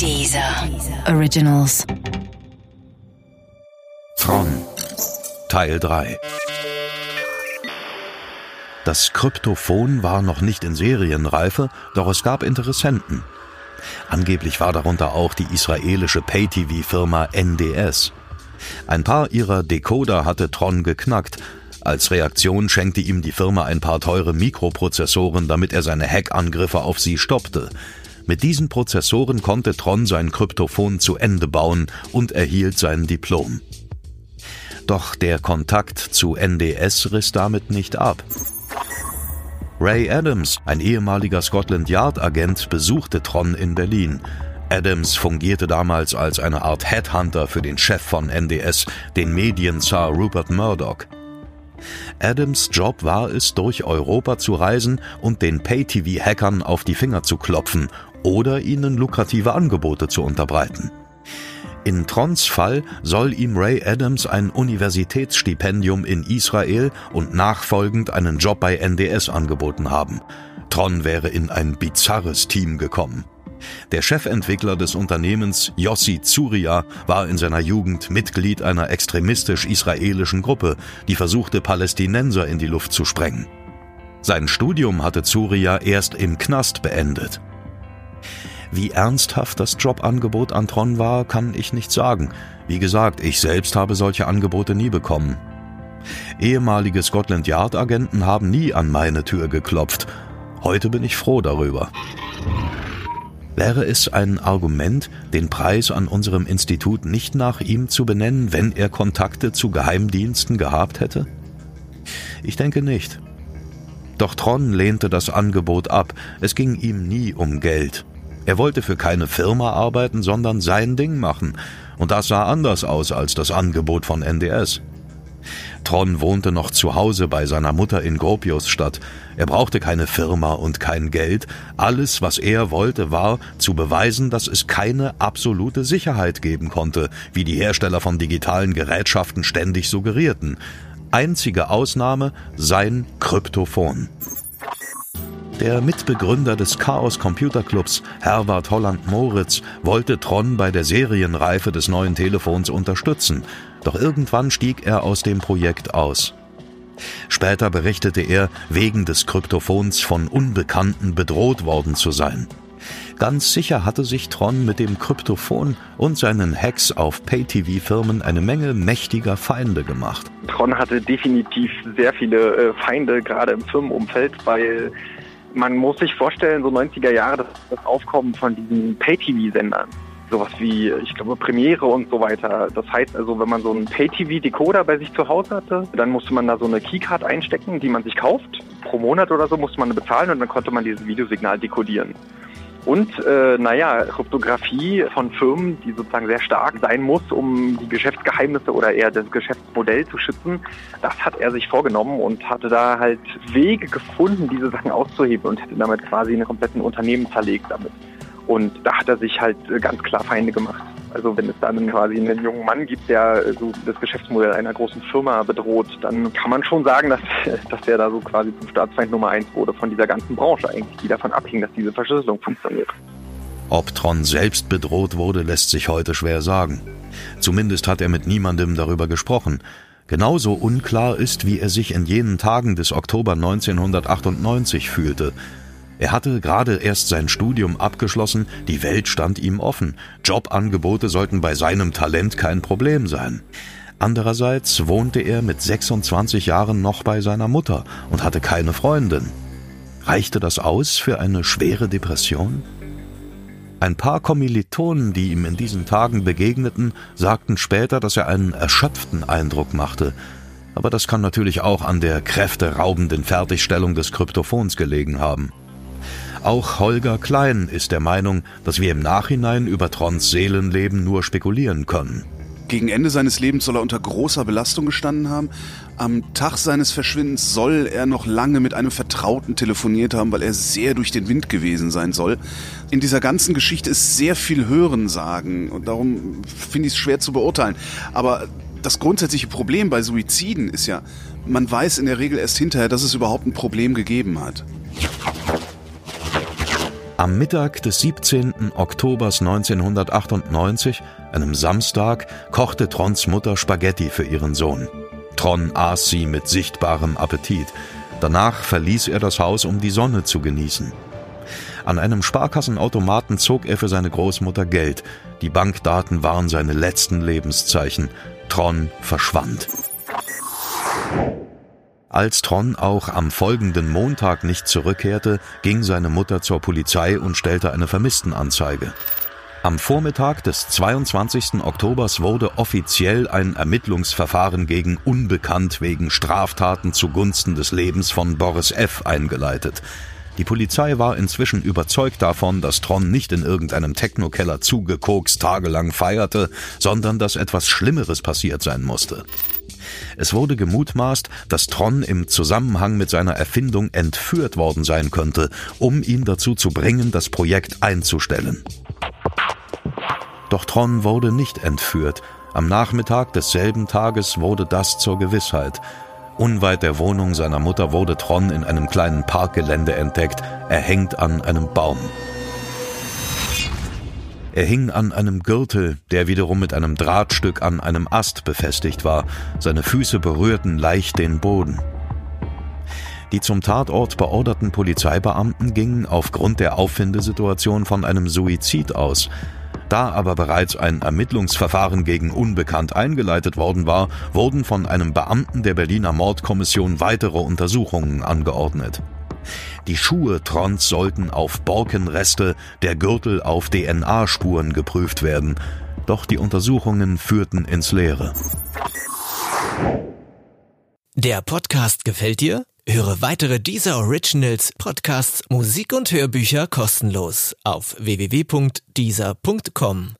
Dieser Originals. Tron Teil 3 Das Kryptophon war noch nicht in Serienreife, doch es gab Interessenten. Angeblich war darunter auch die israelische Pay-TV-Firma NDS. Ein paar ihrer Decoder hatte Tron geknackt. Als Reaktion schenkte ihm die Firma ein paar teure Mikroprozessoren, damit er seine Hackangriffe auf sie stoppte. Mit diesen Prozessoren konnte Tron sein Kryptophon zu Ende bauen und erhielt sein Diplom. Doch der Kontakt zu NDS riss damit nicht ab. Ray Adams, ein ehemaliger Scotland Yard Agent, besuchte Tron in Berlin. Adams fungierte damals als eine Art Headhunter für den Chef von NDS, den Medienzar Rupert Murdoch. Adams Job war es, durch Europa zu reisen und den Pay-TV-Hackern auf die Finger zu klopfen oder ihnen lukrative Angebote zu unterbreiten. In Trons Fall soll ihm Ray Adams ein Universitätsstipendium in Israel und nachfolgend einen Job bei NDS angeboten haben. Tron wäre in ein bizarres Team gekommen. Der Chefentwickler des Unternehmens, Yossi Zuria, war in seiner Jugend Mitglied einer extremistisch-israelischen Gruppe, die versuchte, Palästinenser in die Luft zu sprengen. Sein Studium hatte Zuria erst im Knast beendet. Wie ernsthaft das Jobangebot an Tron war, kann ich nicht sagen. Wie gesagt, ich selbst habe solche Angebote nie bekommen. Ehemalige Scotland Yard Agenten haben nie an meine Tür geklopft. Heute bin ich froh darüber. Wäre es ein Argument, den Preis an unserem Institut nicht nach ihm zu benennen, wenn er Kontakte zu Geheimdiensten gehabt hätte? Ich denke nicht. Doch Tron lehnte das Angebot ab, es ging ihm nie um Geld. Er wollte für keine Firma arbeiten, sondern sein Ding machen, und das sah anders aus als das Angebot von NDS. Tron wohnte noch zu Hause bei seiner Mutter in Gropiusstadt. Er brauchte keine Firma und kein Geld. Alles, was er wollte, war, zu beweisen, dass es keine absolute Sicherheit geben konnte, wie die Hersteller von digitalen Gerätschaften ständig suggerierten. Einzige Ausnahme sein Kryptophon. Der Mitbegründer des Chaos Computer Clubs, Herbert Holland Moritz, wollte Tron bei der Serienreife des neuen Telefons unterstützen, doch irgendwann stieg er aus dem Projekt aus. Später berichtete er, wegen des Kryptophons von Unbekannten bedroht worden zu sein. Ganz sicher hatte sich Tron mit dem Kryptophon und seinen Hacks auf Pay-TV-Firmen eine Menge mächtiger Feinde gemacht. Tron hatte definitiv sehr viele äh, Feinde, gerade im Firmenumfeld, weil man muss sich vorstellen, so 90er Jahre, das, das Aufkommen von diesen Pay-TV-Sendern. Sowas wie, ich glaube, Premiere und so weiter. Das heißt also, wenn man so einen Pay-TV-Decoder bei sich zu Hause hatte, dann musste man da so eine Keycard einstecken, die man sich kauft. Pro Monat oder so musste man bezahlen und dann konnte man dieses Videosignal dekodieren. Und äh, naja, Kryptographie von Firmen, die sozusagen sehr stark sein muss, um die Geschäftsgeheimnisse oder eher das Geschäftsmodell zu schützen, das hat er sich vorgenommen und hatte da halt Wege gefunden, diese Sachen auszuheben und hätte damit quasi einen kompletten Unternehmen zerlegt damit. Und da hat er sich halt ganz klar Feinde gemacht. Also wenn es dann quasi einen jungen Mann gibt, der so das Geschäftsmodell einer großen Firma bedroht, dann kann man schon sagen, dass, dass der da so quasi zum Staatsfeind Nummer eins wurde von dieser ganzen Branche eigentlich, die davon abhing, dass diese Verschlüsselung funktioniert. Ob Tron selbst bedroht wurde, lässt sich heute schwer sagen. Zumindest hat er mit niemandem darüber gesprochen. Genauso unklar ist, wie er sich in jenen Tagen des Oktober 1998 fühlte, er hatte gerade erst sein Studium abgeschlossen, die Welt stand ihm offen, Jobangebote sollten bei seinem Talent kein Problem sein. Andererseits wohnte er mit 26 Jahren noch bei seiner Mutter und hatte keine Freundin. Reichte das aus für eine schwere Depression? Ein paar Kommilitonen, die ihm in diesen Tagen begegneten, sagten später, dass er einen erschöpften Eindruck machte. Aber das kann natürlich auch an der kräfteraubenden Fertigstellung des Kryptophons gelegen haben. Auch Holger Klein ist der Meinung, dass wir im Nachhinein über Trons Seelenleben nur spekulieren können. Gegen Ende seines Lebens soll er unter großer Belastung gestanden haben. Am Tag seines Verschwindens soll er noch lange mit einem Vertrauten telefoniert haben, weil er sehr durch den Wind gewesen sein soll. In dieser ganzen Geschichte ist sehr viel Hörensagen und darum finde ich es schwer zu beurteilen. Aber das grundsätzliche Problem bei Suiziden ist ja, man weiß in der Regel erst hinterher, dass es überhaupt ein Problem gegeben hat. Am Mittag des 17. Oktobers 1998, einem Samstag, kochte Trons Mutter Spaghetti für ihren Sohn. Tron aß sie mit sichtbarem Appetit. Danach verließ er das Haus, um die Sonne zu genießen. An einem Sparkassenautomaten zog er für seine Großmutter Geld. Die Bankdaten waren seine letzten Lebenszeichen. Tron verschwand. Als Tron auch am folgenden Montag nicht zurückkehrte, ging seine Mutter zur Polizei und stellte eine Vermisstenanzeige. Am Vormittag des 22. Oktobers wurde offiziell ein Ermittlungsverfahren gegen Unbekannt wegen Straftaten zugunsten des Lebens von Boris F. eingeleitet. Die Polizei war inzwischen überzeugt davon, dass Tron nicht in irgendeinem Technokeller zugekokst tagelang feierte, sondern dass etwas Schlimmeres passiert sein musste. Es wurde gemutmaßt, dass Tron im Zusammenhang mit seiner Erfindung entführt worden sein könnte, um ihn dazu zu bringen, das Projekt einzustellen. Doch Tron wurde nicht entführt. Am Nachmittag desselben Tages wurde das zur Gewissheit. Unweit der Wohnung seiner Mutter wurde Tron in einem kleinen Parkgelände entdeckt. Er hängt an einem Baum. Er hing an einem Gürtel, der wiederum mit einem Drahtstück an einem Ast befestigt war. Seine Füße berührten leicht den Boden. Die zum Tatort beorderten Polizeibeamten gingen aufgrund der Auffindesituation von einem Suizid aus. Da aber bereits ein Ermittlungsverfahren gegen Unbekannt eingeleitet worden war, wurden von einem Beamten der Berliner Mordkommission weitere Untersuchungen angeordnet. Die Schuhe Trons sollten auf Borkenreste, der Gürtel auf DNA-Spuren geprüft werden. Doch die Untersuchungen führten ins Leere. Der Podcast gefällt dir? Höre weitere dieser Originals, Podcasts, Musik und Hörbücher kostenlos auf www.dieser.com.